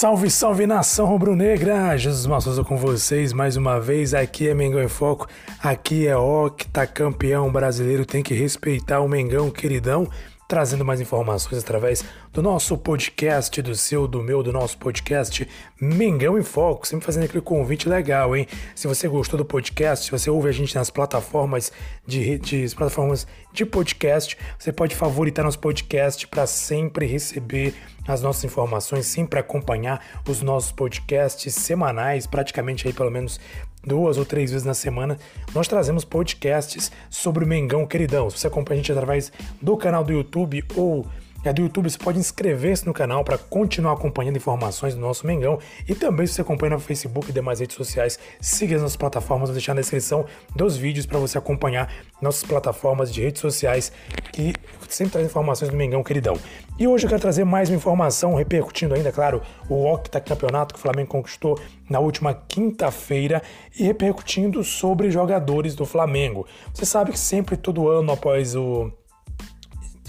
Salve, salve nação rubro-negra! Jesus Massosa com vocês mais uma vez. Aqui é Mengão em Foco, aqui é campeão brasileiro. Tem que respeitar o Mengão, queridão trazendo mais informações através do nosso podcast, do seu, do meu, do nosso podcast Mengão em Foco. Sempre fazendo aquele convite legal, hein? Se você gostou do podcast, se você ouve a gente nas plataformas de, de plataformas de podcast, você pode favoritar nosso podcast para sempre receber as nossas informações, sempre acompanhar os nossos podcasts semanais, praticamente aí pelo menos duas ou três vezes na semana, nós trazemos podcasts sobre o Mengão Queridão. Se você acompanha a gente através do canal do YouTube ou é do YouTube, você pode inscrever-se no canal para continuar acompanhando informações do nosso Mengão. E também, se você acompanha no Facebook e demais redes sociais, siga as nossas plataformas, vou deixar na descrição dos vídeos para você acompanhar nossas plataformas de redes sociais que sempre traz informações do Mengão queridão. E hoje eu quero trazer mais uma informação, repercutindo ainda, claro, o octacampeonato que o Flamengo conquistou na última quinta-feira e repercutindo sobre jogadores do Flamengo. Você sabe que sempre, todo ano, após o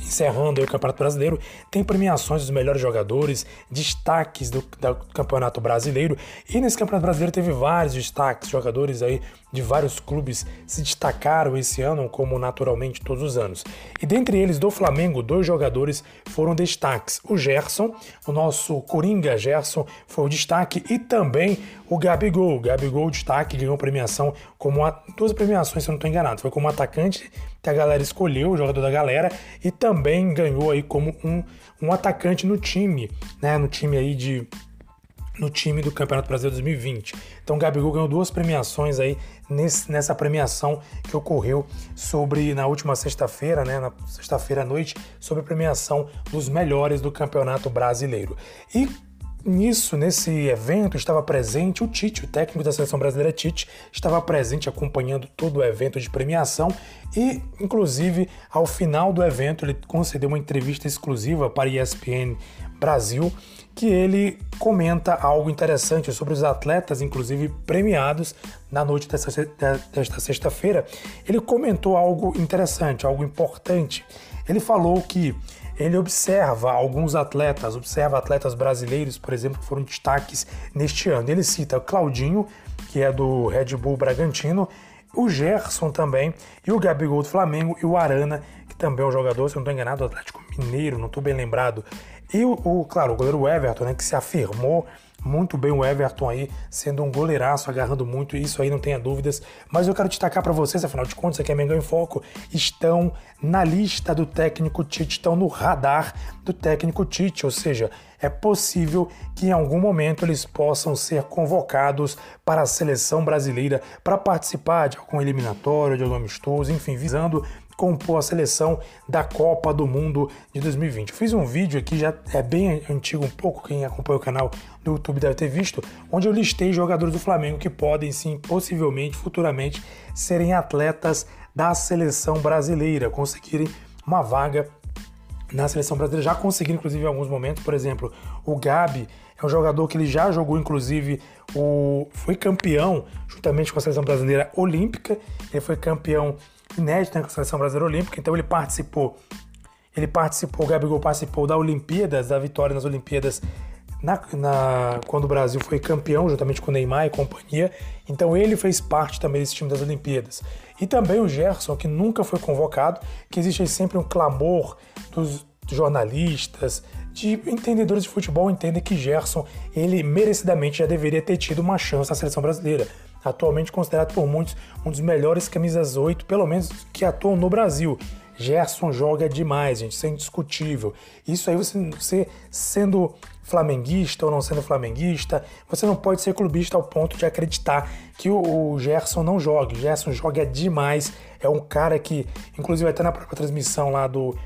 encerrando o Campeonato Brasileiro, tem premiações dos melhores jogadores, destaques do, do, Campeonato Brasileiro. E nesse Campeonato Brasileiro teve vários destaques, jogadores aí de vários clubes se destacaram esse ano, como naturalmente todos os anos. E dentre eles, do Flamengo, dois jogadores foram destaques. O Gerson, o nosso Coringa Gerson, foi o destaque, e também o Gabigol. O Gabigol, destaque, ganhou premiação como a, duas premiações, se eu não estou enganado. Foi como atacante que a galera escolheu, o jogador da galera, e também ganhou aí como um, um atacante no time, né? No time aí de no time do Campeonato Brasileiro 2020. Então o Gabigol ganhou duas premiações aí nesse, nessa premiação que ocorreu sobre na última sexta-feira, né, na sexta-feira à noite, sobre a premiação dos melhores do Campeonato Brasileiro. E Nisso, nesse evento, estava presente o Tite, o técnico da seleção brasileira Tite, estava presente acompanhando todo o evento de premiação e, inclusive, ao final do evento, ele concedeu uma entrevista exclusiva para a ESPN Brasil, que ele comenta algo interessante sobre os atletas, inclusive premiados na noite desta sexta-feira. Ele comentou algo interessante, algo importante. Ele falou que ele observa alguns atletas, observa atletas brasileiros, por exemplo, que foram destaques neste ano. Ele cita Claudinho, que é do Red Bull Bragantino, o Gerson também, e o Gabigol do Flamengo, e o Arana, que também é um jogador, se não estou enganado, do Atlético Mineiro, não estou bem lembrado. E o, o, claro, o goleiro Everton, né, que se afirmou muito bem o Everton aí, sendo um goleiraço, agarrando muito, isso aí não tenha dúvidas. Mas eu quero destacar para vocês, afinal de contas, aqui é Mengão em Foco, estão na lista do técnico Tite, estão no radar do técnico Tite, ou seja, é possível que em algum momento eles possam ser convocados para a seleção brasileira para participar de algum eliminatório, de algum amistoso, enfim, visando compor a seleção da Copa do Mundo de 2020. Eu fiz um vídeo aqui, já é bem antigo um pouco, quem acompanha o canal do YouTube deve ter visto, onde eu listei jogadores do Flamengo que podem sim, possivelmente, futuramente, serem atletas da seleção brasileira, conseguirem uma vaga na seleção brasileira, já conseguiram inclusive em alguns momentos, por exemplo, o Gabi é um jogador que ele já jogou inclusive o foi campeão juntamente com a seleção brasileira olímpica, ele foi campeão inédito né, com a seleção brasileira olímpica, então ele participou, ele participou, o Gabigol participou da Olimpíadas, da vitória nas Olimpíadas na, na, quando o Brasil foi campeão, juntamente com o Neymar e companhia. Então ele fez parte também desse time das Olimpíadas. E também o Gerson, que nunca foi convocado, que existe sempre um clamor dos jornalistas, de entendedores de futebol, entendem que Gerson, ele merecidamente já deveria ter tido uma chance na seleção brasileira. Atualmente considerado por muitos um dos melhores camisas 8, pelo menos que atuam no Brasil. Gerson joga demais, gente, isso é indiscutível. Isso aí você, você sendo flamenguista ou não sendo flamenguista, você não pode ser clubista ao ponto de acreditar que o, o Gerson não joga. Gerson joga demais, é um cara que, inclusive até na própria transmissão lá do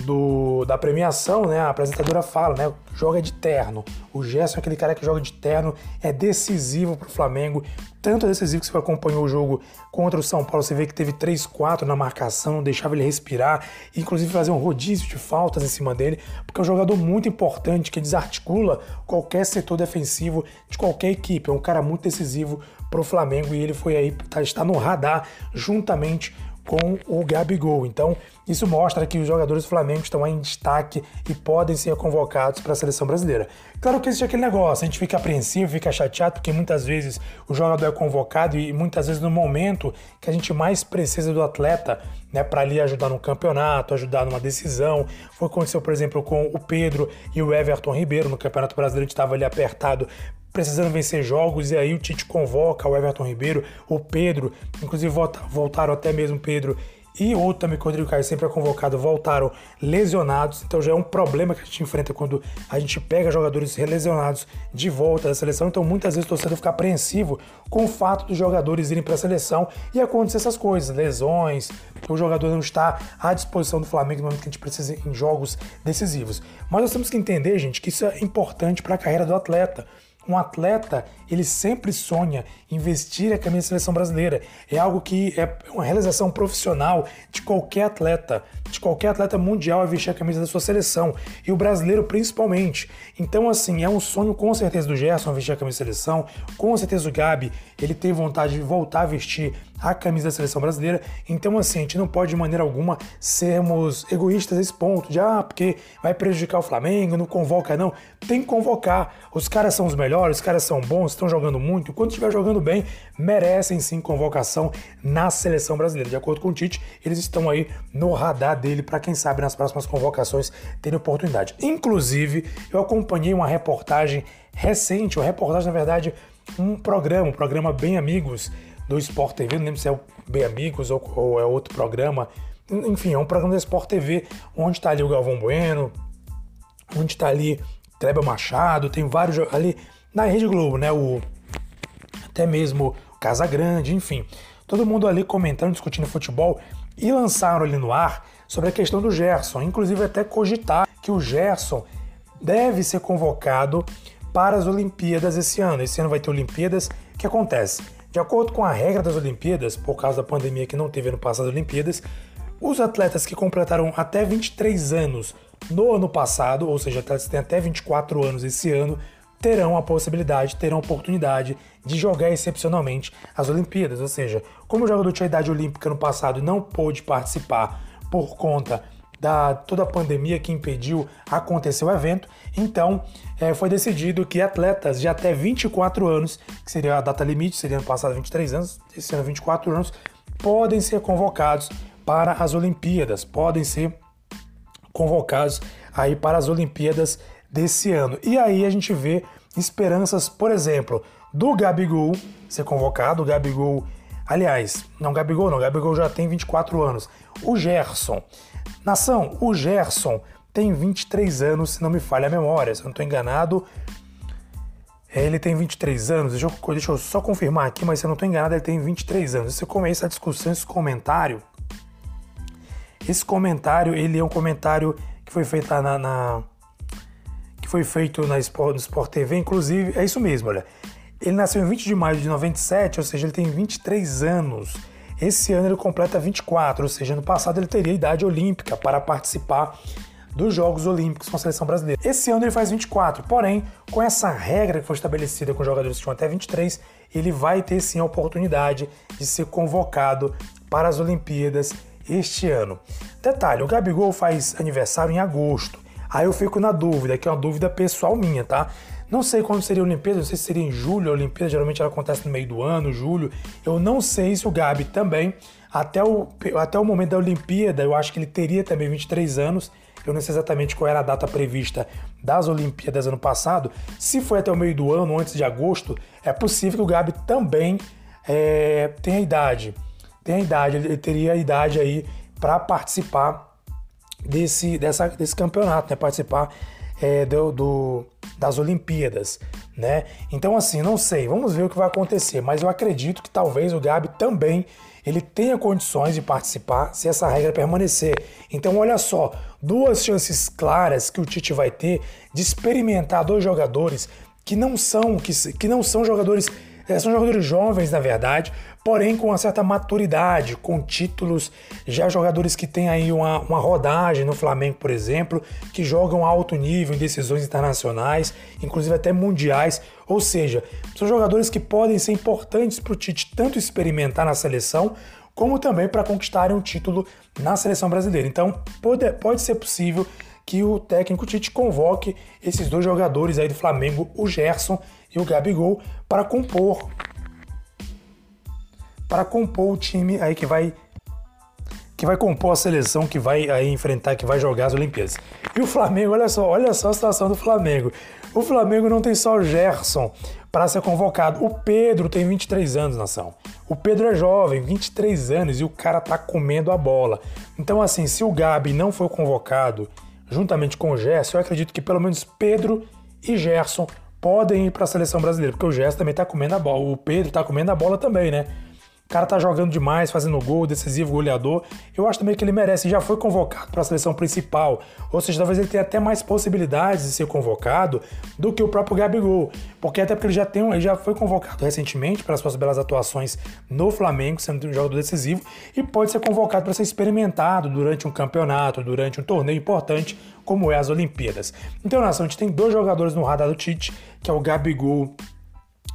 do, da premiação, né, a apresentadora fala, né, joga de terno. O Gerson é aquele cara que joga de terno, é decisivo para o Flamengo, tanto é decisivo que você acompanhou o jogo contra o São Paulo, você vê que teve 3-4 na marcação, deixava ele respirar, inclusive fazer um rodízio de faltas em cima dele, porque é um jogador muito importante que desarticula qualquer setor defensivo de qualquer equipe, é um cara muito decisivo para o Flamengo e ele foi aí, tá, está no radar juntamente com o Gabigol. Então, isso mostra que os jogadores do Flamengo estão em destaque e podem ser convocados para a seleção brasileira. Claro que existe aquele negócio, a gente fica apreensivo, fica chateado, porque muitas vezes o jogador é convocado e muitas vezes no momento que a gente mais precisa do atleta, né, para ali ajudar no campeonato, ajudar numa decisão. Foi o que aconteceu, por exemplo, com o Pedro e o Everton Ribeiro no Campeonato Brasileiro, a gente estava ali apertado precisando vencer jogos, e aí o Tite convoca o Everton Ribeiro, o Pedro, inclusive voltaram até mesmo Pedro e outro também que o Rodrigo Caio sempre é convocado, voltaram lesionados, então já é um problema que a gente enfrenta quando a gente pega jogadores lesionados de volta da seleção, então muitas vezes o torcedor fica apreensivo com o fato dos jogadores irem para a seleção e acontecer essas coisas, lesões, o jogador não está à disposição do Flamengo no momento que a gente precisa em jogos decisivos. Mas nós temos que entender, gente, que isso é importante para a carreira do atleta um atleta, ele sempre sonha em vestir a camisa da seleção brasileira. É algo que é uma realização profissional de qualquer atleta, de qualquer atleta mundial é vestir a camisa da sua seleção, e o brasileiro principalmente. Então, assim, é um sonho com certeza do Gerson vestir a camisa da seleção, com certeza o Gabi, ele tem vontade de voltar a vestir a camisa da seleção brasileira. Então, assim, a gente não pode de maneira alguma sermos egoístas a esse ponto, de ah, porque vai prejudicar o Flamengo, não convoca, não. Tem que convocar. Os caras são os melhores, os caras são bons, estão jogando muito. Quando estiver jogando bem, merecem sim convocação na seleção brasileira. De acordo com o Tite, eles estão aí no radar dele para quem sabe nas próximas convocações terem oportunidade. Inclusive, eu acompanhei uma reportagem recente, uma reportagem, na verdade, um programa, um programa Bem Amigos do Sport TV, não lembro se é o Bem Amigos ou, ou é outro programa. Enfim, é um programa da Sport TV onde está ali o Galvão Bueno, onde está ali Kleber Machado, tem vários ali na Rede Globo, né? O até mesmo Casa Grande, enfim. Todo mundo ali comentando, discutindo futebol e lançaram ali no ar sobre a questão do Gerson, inclusive até cogitar que o Gerson deve ser convocado para as Olimpíadas esse ano. Esse ano vai ter Olimpíadas. O que acontece? De acordo com a regra das Olimpíadas, por causa da pandemia que não teve no passado Olimpíadas, os atletas que completaram até 23 anos no ano passado, ou seja, atletas que têm até 24 anos esse ano, terão a possibilidade, terão a oportunidade de jogar excepcionalmente as Olimpíadas. Ou seja, como o jogador tinha idade olímpica no passado e não pôde participar por conta da toda a pandemia que impediu acontecer o evento, então é, foi decidido que atletas de até 24 anos, que seria a data limite, seria no passado 23 anos, esse ano 24 anos, podem ser convocados para as Olimpíadas, podem ser convocados aí para as Olimpíadas desse ano. E aí a gente vê esperanças, por exemplo, do Gabigol ser convocado, o Gabigol, aliás, não Gabigol não, Gabigol já tem 24 anos. O Gerson, nação, o Gerson tem 23 anos, se não me falha a memória, se eu não estou enganado. É, ele tem 23 anos, deixa eu, deixa eu só confirmar aqui, mas se eu não estou enganado, ele tem 23 anos. Você começa a discussão, esse comentário. Esse comentário, ele é um comentário que foi feito na, na que foi feito na Sport, no Sport TV, inclusive, é isso mesmo, olha. Ele nasceu em 20 de maio de 97, ou seja, ele tem 23 anos. Esse ano ele completa 24, ou seja, no passado ele teria idade olímpica para participar dos Jogos Olímpicos com a seleção brasileira. Esse ano ele faz 24, porém, com essa regra que foi estabelecida com jogadores que tinham até 23, ele vai ter sim a oportunidade de ser convocado para as Olimpíadas este ano. Detalhe: o Gabigol faz aniversário em agosto. Aí eu fico na dúvida, que é uma dúvida pessoal minha, tá? Não sei quando seria a Olimpíada, não sei se seria em julho a Olimpíada, geralmente ela acontece no meio do ano, julho. Eu não sei se o Gabi também, até o, até o momento da Olimpíada, eu acho que ele teria também 23 anos. Eu não sei exatamente qual era a data prevista das Olimpíadas ano passado. Se foi até o meio do ano, antes de agosto, é possível que o Gabi também é, tem a idade, tem a idade, ele teria a idade aí para participar desse, dessa, desse campeonato, né? Participar é, do, do, das Olimpíadas, né? Então, assim, não sei, vamos ver o que vai acontecer, mas eu acredito que talvez o Gabi também ele tenha condições de participar se essa regra permanecer. Então, olha só, duas chances claras que o Tite vai ter de experimentar dois jogadores que não são que, que não são jogadores é, são jogadores jovens, na verdade, porém com uma certa maturidade, com títulos, já jogadores que têm aí uma, uma rodagem no Flamengo, por exemplo, que jogam alto nível em decisões internacionais, inclusive até mundiais. Ou seja, são jogadores que podem ser importantes para o Tite tanto experimentar na seleção, como também para conquistarem um título na seleção brasileira. Então, pode, pode ser possível que o técnico Tite convoque esses dois jogadores aí do Flamengo, o Gerson e o Gabigol, para compor para compor o time aí que vai que vai compor a seleção que vai aí enfrentar, que vai jogar as Olimpíadas. E o Flamengo, olha só, olha só a situação do Flamengo. O Flamengo não tem só o Gerson para ser convocado. O Pedro tem 23 anos, nação. O Pedro é jovem, 23 anos, e o cara tá comendo a bola. Então, assim, se o Gabi não for convocado juntamente com o Gerson, eu acredito que pelo menos Pedro e Gerson podem ir para a seleção brasileira, porque o Gerson também tá comendo a bola. O Pedro tá comendo a bola também, né? O cara tá jogando demais, fazendo gol, decisivo, goleador. Eu acho também que ele merece, já foi convocado para a seleção principal. Ou seja, talvez ele tenha até mais possibilidades de ser convocado do que o próprio Gabigol. Porque até porque ele já tem, ele já foi convocado recentemente para as suas belas atuações no Flamengo, sendo um jogador decisivo, e pode ser convocado para ser experimentado durante um campeonato, durante um torneio importante, como é as Olimpíadas. Então, nação, a gente tem dois jogadores no radar do Tite, que é o Gabigol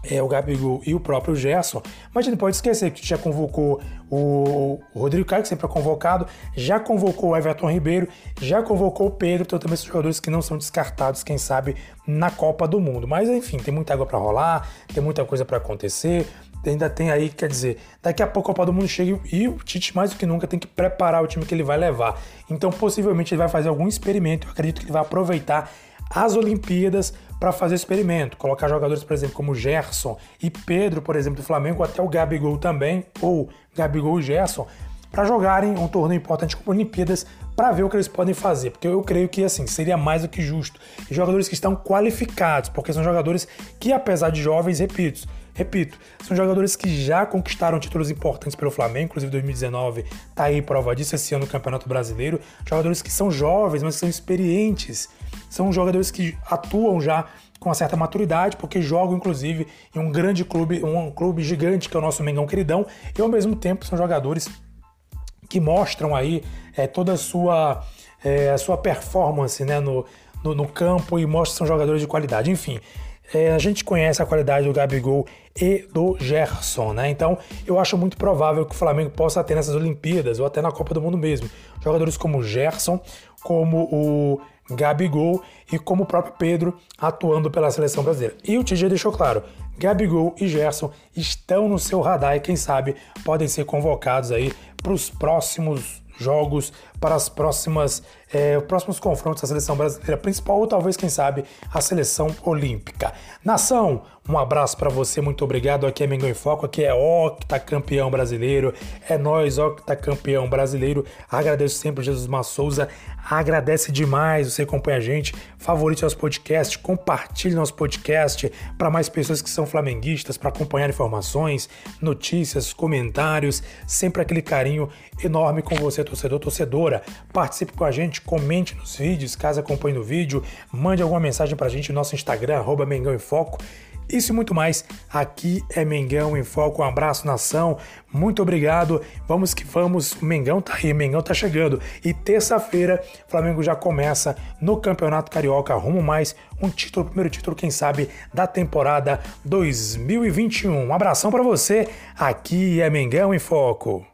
é, o Gabigol e o próprio Gerson, mas a gente pode esquecer que já convocou o Rodrigo Caio, que sempre é convocado, já convocou o Everton Ribeiro, já convocou o Pedro, então também são jogadores que não são descartados, quem sabe, na Copa do Mundo. Mas enfim, tem muita água para rolar, tem muita coisa para acontecer, ainda tem aí, quer dizer, daqui a pouco a Copa do Mundo chega e o Tite mais do que nunca tem que preparar o time que ele vai levar. Então possivelmente ele vai fazer algum experimento, eu acredito que ele vai aproveitar as Olimpíadas para fazer experimento, colocar jogadores, por exemplo, como Gerson e Pedro, por exemplo, do Flamengo, até o Gabigol também, ou Gabigol e Gerson, para jogarem um torneio importante como Olimpíadas para ver o que eles podem fazer, porque eu creio que assim seria mais do que justo. E jogadores que estão qualificados, porque são jogadores que, apesar de jovens, repito, repito, são jogadores que já conquistaram títulos importantes pelo Flamengo, inclusive 2019 tá aí prova disso esse ano no Campeonato Brasileiro. Jogadores que são jovens, mas que são experientes são jogadores que atuam já com uma certa maturidade, porque jogam inclusive em um grande clube, um clube gigante que é o nosso Mengão Queridão, e ao mesmo tempo são jogadores que mostram aí é, toda a sua, é, a sua performance né, no, no, no, campo e mostram que são jogadores de qualidade. Enfim, é, a gente conhece a qualidade do Gabigol e do Gerson, né? Então eu acho muito provável que o Flamengo possa ter nessas Olimpíadas ou até na Copa do Mundo mesmo jogadores como o Gerson, como o Gabigol e como o próprio Pedro atuando pela seleção brasileira. E o TJ deixou claro, Gabigol e Gerson estão no seu radar e quem sabe podem ser convocados aí para os próximos jogos, para as próximas é, próximos confrontos da seleção brasileira principal ou talvez, quem sabe, a seleção olímpica. Nação, um abraço para você, muito obrigado. Aqui é Mengão em Foco, aqui é octacampeão brasileiro, é nós, octacampeão brasileiro. Agradeço sempre Jesus Massouza, agradece demais você acompanha a gente, favorite nosso podcast, compartilhe nosso podcast para mais pessoas que são flamenguistas, para acompanhar informações, notícias, comentários, sempre aquele carinho enorme com você, torcedor, torcedora. Participe com a gente, comente nos vídeos, caso acompanhe no vídeo, mande alguma mensagem pra gente no nosso Instagram, arroba Mengão em Foco. Isso e muito mais, aqui é Mengão em Foco. Um abraço, nação. Muito obrigado. Vamos que vamos. O Mengão tá aí, o Mengão tá chegando. E terça-feira, Flamengo já começa no Campeonato Carioca, rumo mais um título, primeiro título, quem sabe, da temporada 2021. Um abração para você. Aqui é Mengão em Foco.